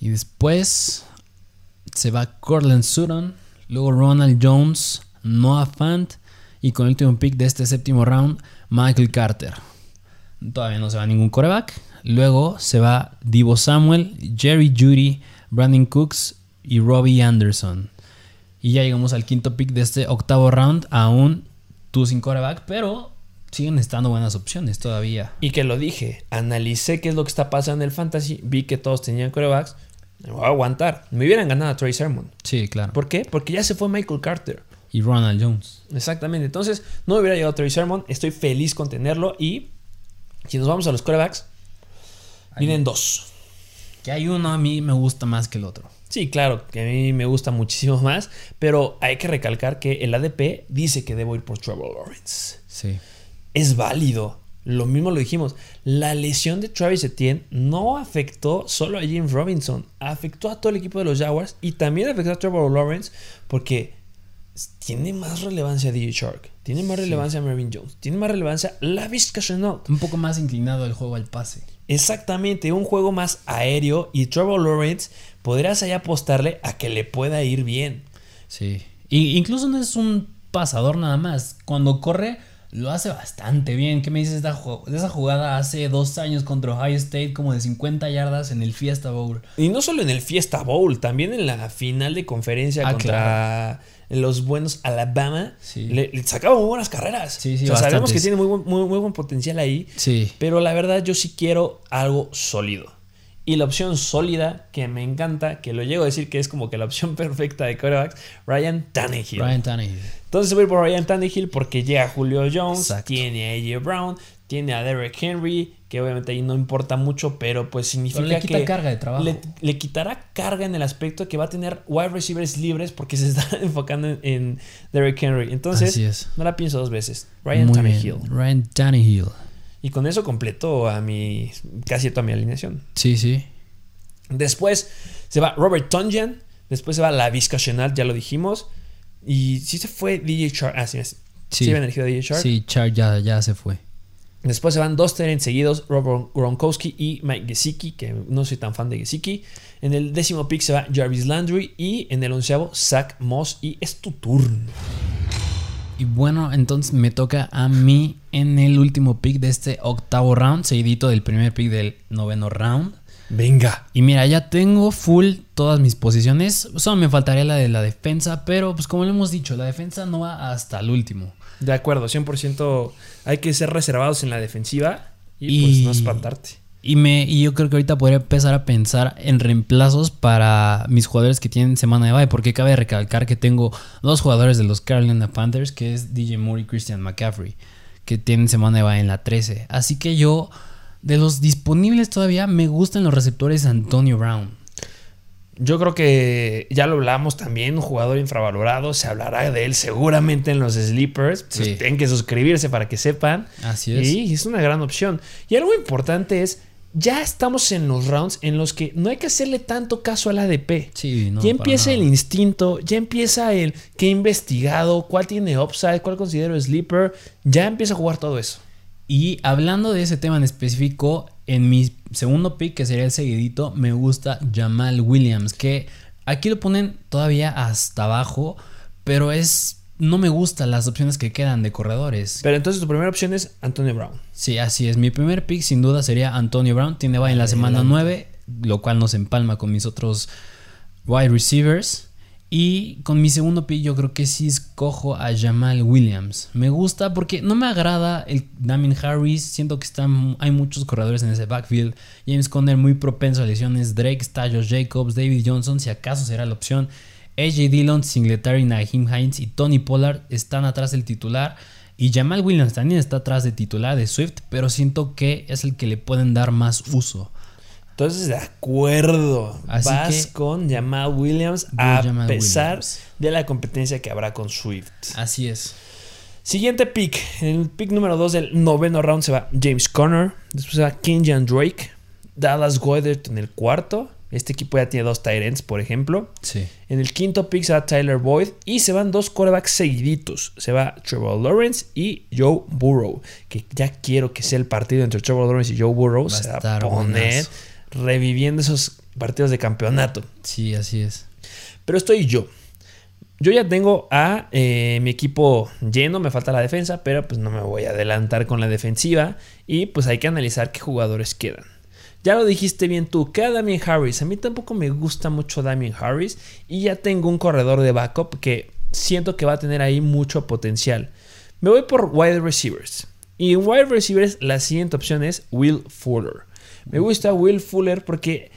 Y después se va Cortland Sutton, luego Ronald Jones, Noah Fant y con el último pick de este séptimo round, Michael Carter. Todavía no se va ningún coreback. Luego se va Divo Samuel, Jerry Judy, Brandon Cooks y Robbie Anderson. Y ya llegamos al quinto pick de este octavo round, aún tú sin coreback, pero siguen estando buenas opciones todavía. Y que lo dije, analicé qué es lo que está pasando en el fantasy, vi que todos tenían quarterbacks, me voy a aguantar. Me hubieran ganado a Trey Sermon. Sí, claro. ¿Por qué? Porque ya se fue Michael Carter. Y Ronald Jones. Exactamente. Entonces, no me hubiera llegado Trey Sermon. Estoy feliz con tenerlo. Y si nos vamos a los quarterbacks, vienen dos. Que hay uno a mí me gusta más que el otro. Sí, claro, que a mí me gusta muchísimo <laughs> más. Pero hay que recalcar que el ADP dice que debo ir por Trevor Lawrence. Sí. es válido. Lo mismo lo dijimos. La lesión de Travis Etienne no afectó solo a James Robinson, afectó a todo el equipo de los Jaguars y también afectó a Trevor Lawrence porque tiene más relevancia DJ Shark, tiene más Sí. relevancia Marvin Jones, tiene más relevancia Laviska Shenault. Un poco más inclinado el juego al pase. Exactamente, un juego más aéreo y Trevor Lawrence podrías ahí apostarle a que le pueda ir bien. Sí. Y incluso no es un pasador nada más. Cuando corre, lo hace bastante bien. ¿Qué me dices de esa jugada hace dos años contra Ohio State, como de 50 yardas en el Fiesta Bowl? Y no solo en el Fiesta Bowl, también en la final de conferencia Ah, contra los buenos Alabama. Sí. Le, le sacaba muy buenas carreras. Sí, sí, O sea, sabemos que tiene muy buen, muy, muy buen potencial ahí. Sí. Pero la verdad, yo sí quiero algo sólido. Y la opción sólida que me encanta, que lo llego a decir que es como que la opción <laughs> perfecta de quarterbacks, Ryan Tannehill. Ryan Tannehill. Entonces voy por Ryan Tannehill porque llega Julio Jones, Exacto. tiene a AJ Brown, tiene a Derek Henry, que obviamente ahí no importa mucho, pero pues significa Pero le quita que carga de trabajo. Le, le quitará carga en el aspecto que va a tener wide receivers libres porque se está <laughs> enfocando en, en Derek Henry. Entonces, Así es. no la pienso dos veces. Ryan Muy Tannehill. bien. Ryan Tannehill. Y con eso completo a mi casi toda mi alineación. Sí, sí. Después se va Robert Tonjan. Después se va la Vizca Chenault, ya lo dijimos. Y sí se fue DJ Shark. Ah, sí, sí. Sí. Sí, elegido a DJ Shark. Sí, Char ya, ya se fue. Después se van dos Tyrants seguidos, Rob Gronkowski y Mike Gesicki, que no soy tan fan de Gesicki. En el décimo pick se va Jarvis Landry y en el onceavo Zach Moss y es tu turno. Y bueno, entonces me toca a mí en el último pick de este octavo round, seguidito del primer pick del noveno round. Venga. Y mira, ya tengo full todas mis posiciones. Solo me faltaría la de la defensa, pero pues como lo hemos dicho, la defensa no va hasta el último. De acuerdo, 100% hay que ser reservados en la defensiva y, pues Y- no espantarte. Y, me, y yo creo que ahorita podría empezar a pensar en reemplazos para mis jugadores que tienen semana de bye, porque cabe recalcar que tengo dos jugadores de los Carolina Panthers, que es DJ Moore y Christian McCaffrey, que tienen semana de bye en la 13. Así que yo, de los disponibles todavía, me gustan los receptores Antonio Brown. Yo creo que ya lo hablamos también, un jugador infravalorado, se hablará de él seguramente en los sleepers. Pues Sí. tienen que suscribirse para que sepan. Así es. Y es una gran opción. Y algo importante es, ya estamos en los rounds en los que no hay que hacerle tanto caso al ADP. Sí, no, ya empieza el instinto, ya empieza el qué he investigado, cuál tiene upside, cuál considero sleeper. Ya empieza a jugar todo eso. Y hablando de ese tema en específico, en mi segundo pick, que sería el seguidito, me gusta Jamal Williams, que aquí lo ponen todavía hasta abajo, pero es... No me gustan las opciones que quedan de corredores. Pero entonces tu primera opción es Antonio Brown. Sí, así es. Mi primer pick sin duda sería Antonio Brown. Tiene bye en la semana 9, lo cual nos empalma con mis otros wide receivers. Y con mi segundo pick yo creo que sí escojo a Jamal Williams. Me gusta porque no me agrada el Damien Harris. Siento que están, hay muchos corredores en ese backfield. James Conner muy propenso a lesiones. Drake, Stallos Jacobs, David Johnson, si acaso será la opción. AJ Dillon, Singletary, Naheem Hines y Tony Pollard están atrás del titular. Y Jamal Williams también está atrás de titular de Swift, pero siento que es el que le pueden dar más uso. Entonces, de acuerdo. Así Vas que- con Jamal Williams a Jamal pesar Williams. de la competencia que habrá con Swift. Así es. Siguiente pick. En el pick número 2 del noveno round se va James Conner. Después se va Kenjan Drake. Dallas Goedert en el cuarto. Este equipo ya tiene dos ends, por ejemplo. Sí. En el quinto pick se va Tyler Boyd. Y se van dos quarterbacks seguiditos. Se va Trevor Lawrence y Joe Burrow. Que ya quiero que sea el partido entre Trevor Lawrence y Joe Burrow. Va se va a poner reviviendo esos partidos de campeonato. Sí, así es. Pero estoy yo. Yo ya tengo a eh, mi equipo lleno, me falta la defensa, pero pues no me voy a adelantar con la defensiva y pues hay que analizar qué jugadores quedan. Ya lo dijiste bien tú, queda Damien Harris. A mí tampoco me gusta mucho Damien Harris y ya tengo un corredor de backup que siento que va a tener ahí mucho potencial. Me voy por wide receivers. Y en wide receivers la siguiente opción es Will Fuller. Me gusta Will Fuller porque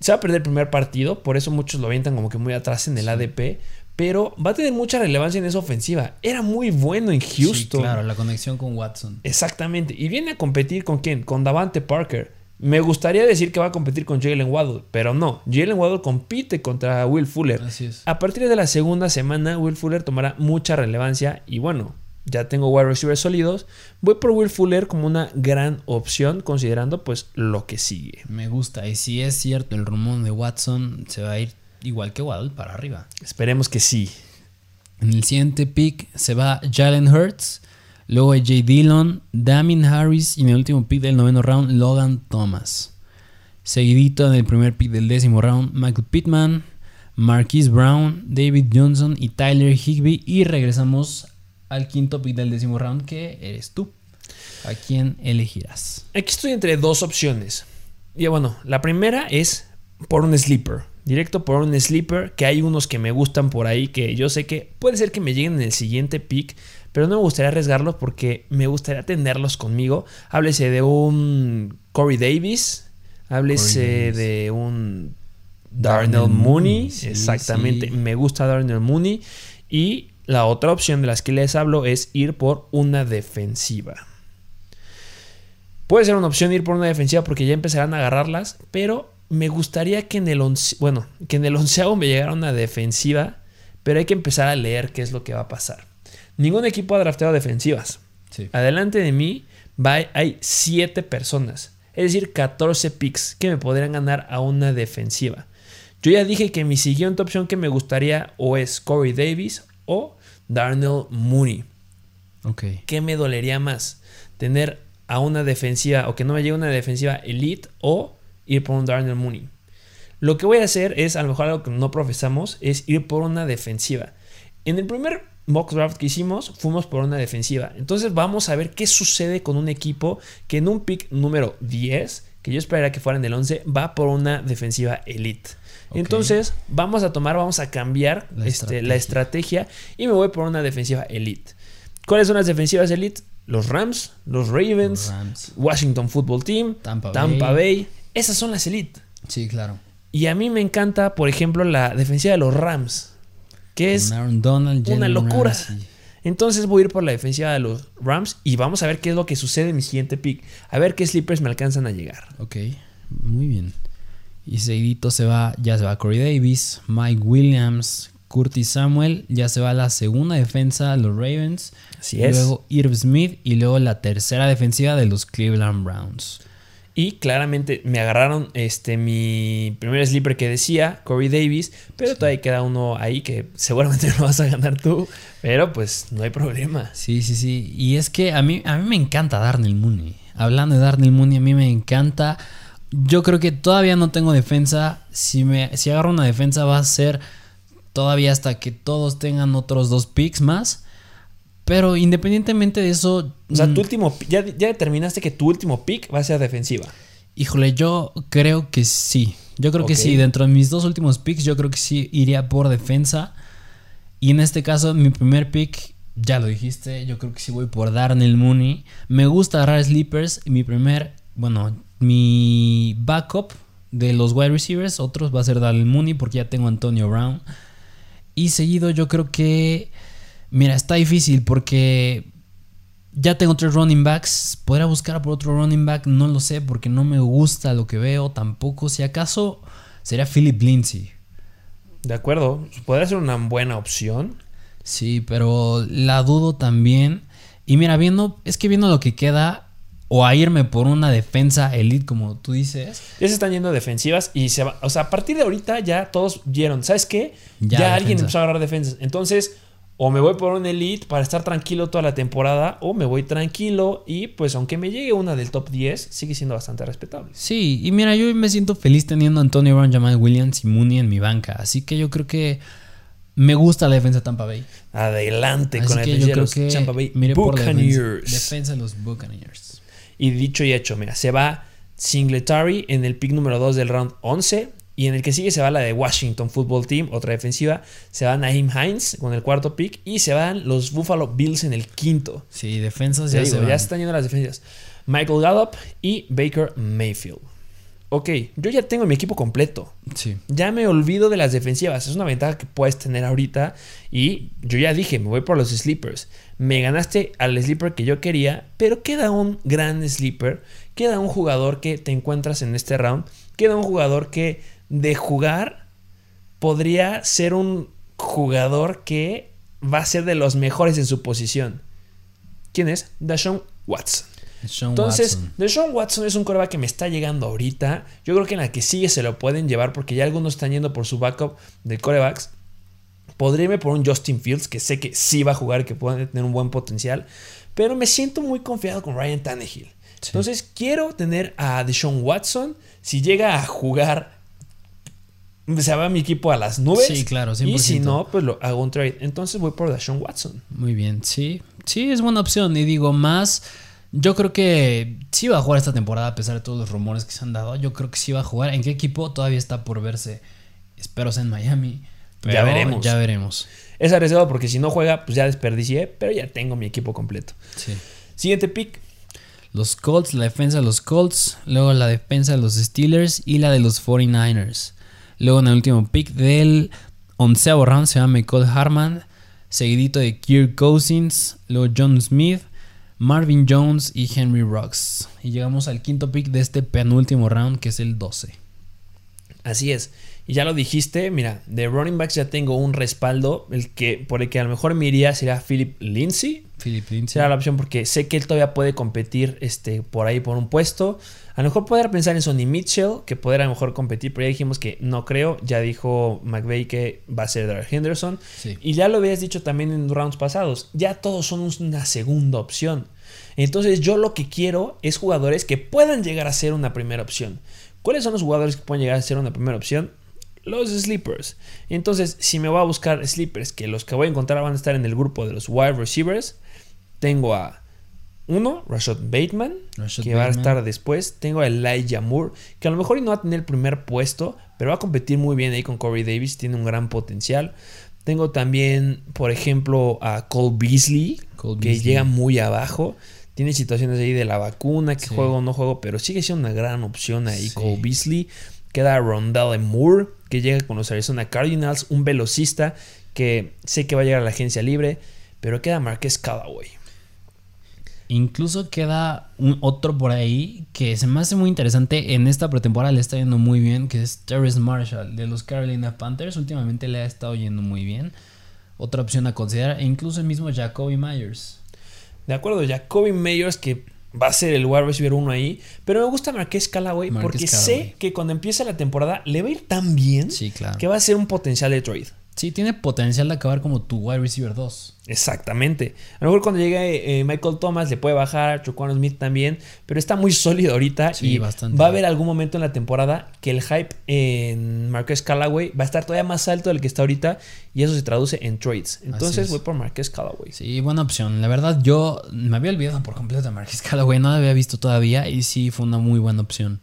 se va a perder el primer partido, por eso muchos lo avientan como que muy atrás en el ADP, pero va a tener mucha relevancia en esa ofensiva. Era muy bueno en Houston. Sí, claro, la conexión con Watson. Exactamente. Y viene a competir con quién? Con Davante Parker. Me gustaría decir que va a competir con Jalen Waddle, pero no. Jalen Waddle compite contra Will Fuller. Así es. A partir de la segunda semana, Will Fuller tomará mucha relevancia y bueno, ya tengo wide receivers sólidos. Voy por Will Fuller como una gran opción considerando pues lo que sigue. Me gusta. Y si es cierto, el rumor de Watson se va a ir igual que Waddle para arriba. Esperemos que sí. En el siguiente pick se va Jalen Hurts. Luego J. Dillon, Damien Harris y en el último pick del noveno round, Logan Thomas. Seguidito en el primer pick del décimo round, Michael Pittman, Marquise Brown, David Johnson y Tyler Higby. Y regresamos al quinto pick del décimo round, que eres tú. ¿A quién elegirás? Aquí estoy entre dos opciones. Y bueno, la primera es por un sleeper. Directo por un sleeper, que hay unos que me gustan por ahí, que yo sé que puede ser que me lleguen en el siguiente pick, pero no me gustaría arriesgarlos porque me gustaría tenerlos conmigo. Háblese de un Corey Davis, háblese Corey Davis. de un Darnell Mooney, Mooney, sí, exactamente, sí. me gusta Darnell Mooney. Y la otra opción de las que les hablo es ir por una defensiva. Puede ser una opción ir por una defensiva porque ya empezarán a agarrarlas, pero me gustaría que en el once, bueno, que en el onceavo me llegara una defensiva, pero hay que empezar a leer qué es lo que va a pasar. Ningún equipo ha drafteado defensivas. Sí. Adelante de mí va- hay 7 personas, es decir, 14 picks que me podrían ganar a una defensiva. Yo ya dije que mi siguiente opción que me gustaría o es Corey Davis o Darnell Mooney. ¿Qué me dolería más? ¿Tener a una defensiva o que no me llegue una defensiva elite o ir por un Darnell Mooney? Lo que voy a hacer es, a lo mejor algo que no profesamos, es ir por una defensiva. En el primer mock draft que hicimos, fuimos por una defensiva. Entonces vamos a ver qué sucede con un equipo que en un pick número 10 que yo esperaría que fueran del 11, va por una defensiva elite. Entonces, vamos a tomar, vamos a cambiar La este, la estrategia y me voy por una defensiva elite. ¿Cuáles son las defensivas elite? Los Rams, los Ravens, Rams. Washington Football Team, Tampa Tampa Bay. Bay. Esas son las elite. Sí, claro. Y a mí me encanta, por ejemplo, la defensiva de los Rams, que es Donald, una locura. Ramsey. Entonces voy a ir por la defensiva de los Rams y vamos a ver qué es lo que sucede en mi siguiente pick. A ver qué sleepers me alcanzan a llegar. Ok, muy bien. Y seguidito se va, ya se va Corey Davis, Mike Williams, Curtis Samuel, ya se va la segunda defensa de los Ravens. Así es. Luego Irv Smith y luego la tercera defensiva de los Cleveland Browns. Y claramente me agarraron este mi primer sleeper que decía, Corey Davis, pero todavía queda uno ahí que seguramente <laughs> lo vas a ganar tú, pero pues no hay problema. Sí, sí, sí. Y es que a mí, a mí me encanta Darnell Mooney. Hablando de Darnell Mooney, a mí me encanta. Yo creo que todavía no tengo defensa. Si, me, si agarro una defensa va a ser todavía hasta que todos tengan otros dos picks más. Pero independientemente de eso, O sea, mm, tu último, ya, ya determinaste que tu último pick va a ser defensiva. híjole, yo creo que sí. Yo creo que sí. Dentro de mis dos últimos picks, yo creo que sí iría por defensa. Y en este caso, mi primer pick, ya lo dijiste, yo creo que sí voy por Darnell Mooney. Me gusta agarrar sleepers. Y mi primer, bueno, mi backup de los wide receivers, otros va a ser Darnell Mooney porque ya tengo a Antonio Brown. Y seguido, yo creo que, mira, está difícil porque ya tengo tres running backs. ¿Podría buscar por otro running back? No lo sé porque no me gusta lo que veo tampoco. Si acaso sería Philip Lindsay. De acuerdo, podría ser una buena opción. Sí, pero la dudo también. Y mira, viendo, es que viendo lo que queda, o a irme por una defensa elite, como tú dices. Ya se están yendo defensivas y se va. O sea, a partir de ahorita ya todos vieron. ¿Sabes qué? Ya, Ya, alguien empezó a agarrar defensas. Entonces, o me voy por un elite para estar tranquilo toda la temporada, o me voy tranquilo y pues aunque me llegue una del top 10, sigue siendo bastante respetable. Sí, y mira, yo me siento feliz teniendo a Antonio Brown, Jamal Williams y Mooney en mi banca. Así que yo creo que me gusta la defensa de Tampa Bay. Adelante Así con la defensa de los que Tampa Bay por la defensa, Buccaneers. defensa de los Buccaneers. Y dicho y hecho, mira, se va Singletary en el pick número 2 del round 11. Y en el que sigue se va la de Washington Football Team, otra defensiva. Se va Naheem Hines con el cuarto pick. Y se van los Buffalo Bills en el quinto. Sí, defensas Ya, ya digo, se ya van. se están yendo las defensas. Michael Gallup y Baker Mayfield. Ok, yo ya tengo mi equipo completo. Sí. Ya me olvido de las defensivas. Es una ventaja que puedes tener ahorita. Y yo ya dije, me voy por los sleepers. Me ganaste al sleeper que yo quería. Pero queda un gran sleeper. Queda un jugador que te encuentras en este round. Queda un jugador que de jugar podría ser un jugador que va a ser de los mejores en su posición. ¿Quién es? Deshaun Watson. Sean Entonces, Watson. Deshaun Watson es un coreback que me está llegando ahorita. Yo creo que en la que sigue se lo pueden llevar porque ya algunos están yendo por su backup de corebacks. Podría irme por un Justin Fields, que sé que sí va a jugar, que puede tener un buen potencial. Pero me siento muy confiado con Ryan Tannehill. Sí. Entonces, quiero tener a Deshaun Watson. Si llega a jugar, se va mi equipo a las nubes. Sí, claro, Y si 100%. no, pues lo hago un trade. Entonces voy por Deshaun Watson. Muy bien, sí. Sí, es buena opción. Y digo, más. Yo creo que sí va a jugar esta temporada a pesar de todos los rumores que se han dado. Yo creo que sí va a jugar. ¿En qué equipo? Todavía está por verse. Espero sea en Miami. Pero Ya veremos. Ya veremos. Es arriesgado porque si no juega, pues ya desperdicié. Pero ya tengo mi equipo completo. Sí. Siguiente pick. Los Colts, la defensa de los Colts. Luego la defensa de los Steelers y la de los 49ers. Luego en el último pick del onceavo round se llama Michael Harman. Seguidito de Kirk Cousins. Luego John Smith. Marvin Jones y Henry Rocks. Y llegamos al quinto pick de este penúltimo round que es el 12. Así es. Y ya lo dijiste, mira, de running backs ya tengo un respaldo. El que, por el que a lo mejor me iría sería Philip Lindsay. Philip Lindsay. Será la opción porque sé que él todavía puede competir este, por ahí por un puesto. A lo mejor poder pensar en Sonny Mitchell, que podrá a lo mejor competir, pero ya dijimos que no creo. Ya dijo McVeigh que va a ser Darrell Henderson. Sí. Y ya lo habías dicho también en rounds pasados. Ya todos son una segunda opción. Entonces yo lo que quiero es jugadores que puedan llegar a ser una primera opción. ¿Cuáles son los jugadores que pueden llegar a ser una primera opción? Los sleepers. Entonces, si me voy a buscar sleepers, que los que voy a encontrar van a estar en el grupo de los wide receivers, tengo a uno, Rashad Bateman, Rashad que va a estar después. Tengo a Elijah Moore, que a lo mejor no va a tener el primer puesto, pero va a competir muy bien ahí con Corey Davis, tiene un gran potencial. Tengo también, por ejemplo, a Cole Beasley, Cole que Beasley. llega muy abajo. Tiene situaciones ahí de la vacuna, que Sí. juego o no juego, pero sigue siendo una gran opción ahí Sí. Cole Beasley. Queda Rondale Moore, que llega con los Arizona Cardinals, un velocista que sé que va a llegar a la agencia libre, pero queda Marquez Callaway. Incluso queda un otro por ahí que se me hace muy interesante. En esta pretemporada le está yendo muy bien, que es Terrence Marshall de los Carolina Panthers. Últimamente le ha estado yendo muy bien. Otra opción a considerar. E incluso el mismo Jacoby Myers. De acuerdo, Jacoby Meyers, que va a ser el wide receiver uno ahí. Pero me gusta Marquez Callaway Marquez porque Callaway. sé que cuando empiece la temporada le va a ir tan bien Sí, claro. que va a ser un potencial de trade. Sí, tiene potencial de acabar como tu wide receiver 2. Exactamente. A lo mejor cuando llegue eh, Michael Thomas le puede bajar, Chukwano Smith también, pero está muy <laughs> sólido ahorita Sí, y bastante. va a haber algún momento en la temporada que el hype en Marquez Callaway va a estar todavía más alto del que está ahorita y eso se traduce en trades. Entonces es. voy por Marquez Callaway. Sí, buena opción. La verdad, yo me había olvidado por completo de Marquez Callaway. No la había visto todavía y sí fue una muy buena opción.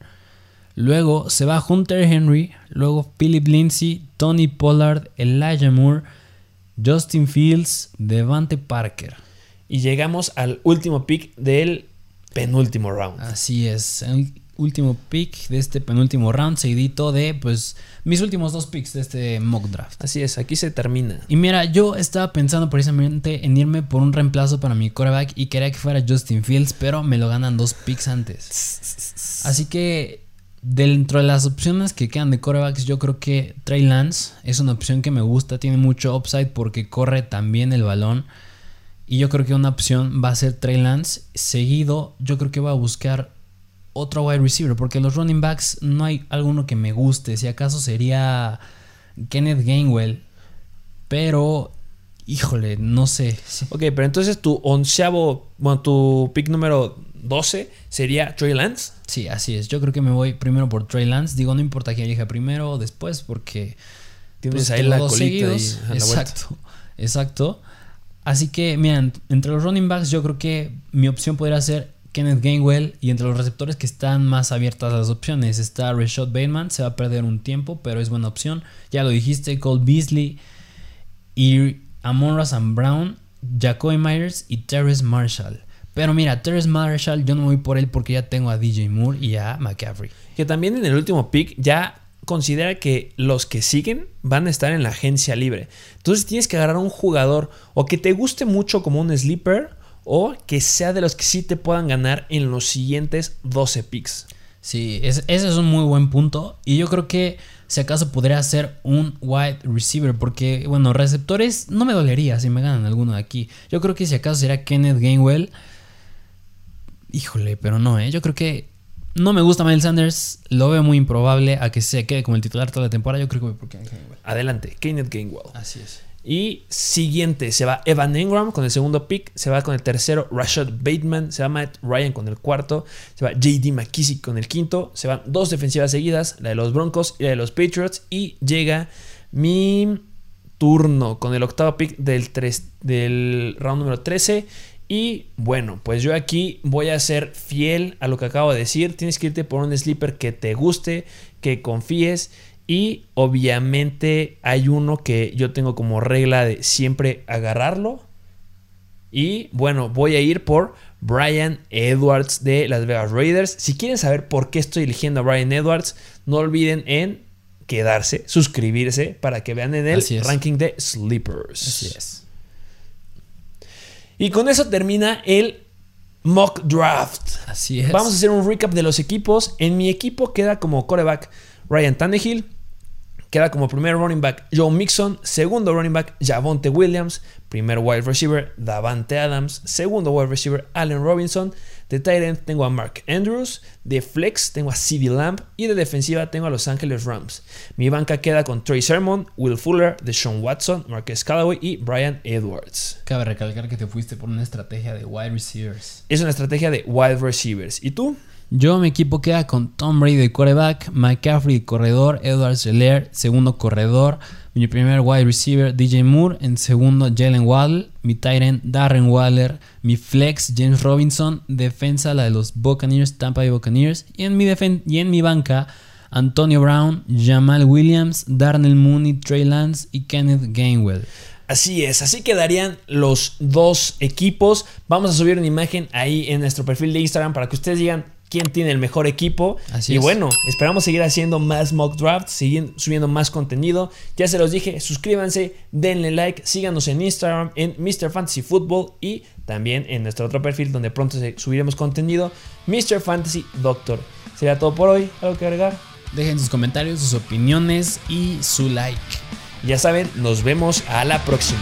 Luego se va Hunter Henry, luego Philip Lindsay, Tony Pollard, Elijah Moore, Justin Fields, Devante Parker. Y llegamos al último pick del penúltimo round. Así es, el último pick de este penúltimo round, seguidito de pues mis últimos dos picks de este mock draft. Así es, aquí se termina. Y mira, yo estaba pensando precisamente en irme por un reemplazo para mi quarterback y quería que fuera Justin Fields, pero me lo ganan dos picks antes. <laughs> Así que dentro de las opciones que quedan de quarterbacks, yo creo que Trey Lance es una opción que me gusta, tiene mucho upside porque corre también el balón. Y yo creo que una opción va a ser Trey Lance. Seguido, yo creo que voy a buscar otro wide receiver, porque los running backs no hay alguno que me guste. Si acaso sería Kenneth Gainwell. Pero, híjole, no sé. Ok, pero entonces tu onceavo, bueno, tu pick número 12 sería Trey Lance. Sí, así es. Yo creo que me voy primero por Trey Lance. Digo, no importa que elija primero o después, porque Tienes pues, ahí la colita seguidos. a la vuelta. Exacto, exacto. Así que, miren, entre los running backs, yo creo que mi opción podría ser Kenneth Gainwell. Y entre los receptores que están más abiertas las opciones está Rashad Bateman. Se va a perder un tiempo, pero es buena opción. Ya lo dijiste, Cole Beasley y Amon Sam Brown, Jacoby Myers y Terrence Marshall. Pero mira, Terrence Marshall, yo no voy por él porque ya tengo a DJ Moore y a McCaffrey. Que también en el último pick ya considera que los que siguen van a estar en la agencia libre. Entonces tienes que agarrar un jugador o que te guste mucho como un sleeper o que sea de los que sí te puedan ganar en los siguientes 12 picks. Sí, es- ese es un muy buen punto. Y yo creo que si acaso podría ser un wide receiver. Porque, bueno, receptores no me dolería si me ganan alguno de aquí. Yo creo que si acaso sería Kenneth Gainwell. Híjole, pero no, ¿eh? Yo creo que no me gusta Miles Sanders. Lo veo muy improbable a que se quede como el titular toda la temporada. Yo creo que voy por Kenneth Gainwell. Adelante, Kenneth Gainwell. Así es. Y siguiente, se va Evan Engram con el segundo pick, se va con el tercero Rashad Bateman, se va Matt Ryan con el cuarto, se va JD McKissick con el quinto, se van dos defensivas seguidas, la de los Broncos y la de los Patriots, y llega mi turno con el octavo pick del, del round número 13. Y bueno, pues yo aquí voy a ser fiel a lo que acabo de decir. Tienes que irte por un sleeper que te guste, que confíes. Y obviamente hay uno que yo tengo como regla de siempre agarrarlo. Y bueno, voy a ir por Brian Edwards de Las Vegas Raiders. Si quieren saber por qué estoy eligiendo a Brian Edwards, no olviden en quedarse, suscribirse para que vean en el ranking de Sleepers. Así es. Y con eso termina el mock draft. Así es. Vamos a hacer un recap de los equipos. En mi equipo queda como coreback Ryan Tannehill. Queda como primer running back Joe Mixon. Segundo running back Javonte Williams. Primer wide receiver Davante Adams. Segundo wide receiver Allen Robinson. De tight end tengo a Mark Andrews. De flex tengo a CeeDee Lamb. Y de defensiva tengo a Los Angeles Rams. Mi banca queda con Trey Sermon, Will Fuller, Deshaun Watson, Marquez Callaway y Brian Edwards. Cabe recalcar que te fuiste por una estrategia de wide receivers. Es una estrategia de wide receivers. ¿Y tú? Yo, mi equipo queda con Tom Brady de quarterback, McCaffrey corredor, Edward Seller, segundo corredor, mi primer wide receiver, DJ Moore, en segundo, Jalen Waddle, mi tight end, Darren Waller, mi flex, James Robinson, defensa, la de los Buccaneers, Tampa Bay Buccaneers, y en mi, y en mi banca, Antonio Brown, Jamal Williams, Darnell Mooney, Trey Lance y Kenneth Gainwell. Así es, así quedarían los dos equipos. Vamos a subir una imagen ahí en nuestro perfil de Instagram para que ustedes digan quién tiene el mejor equipo. Así y es. bueno, esperamos seguir haciendo más mock drafts, seguir subiendo más contenido. Ya se los dije, suscríbanse, denle like, síganos en Instagram, en Mr. Fantasy Football y también en nuestro otro perfil donde pronto subiremos contenido, Mr. Fantasy Doctor. Sería todo por hoy, ¿algo que agregar? Dejen sus comentarios, sus opiniones y su like. Ya saben, nos vemos a la próxima.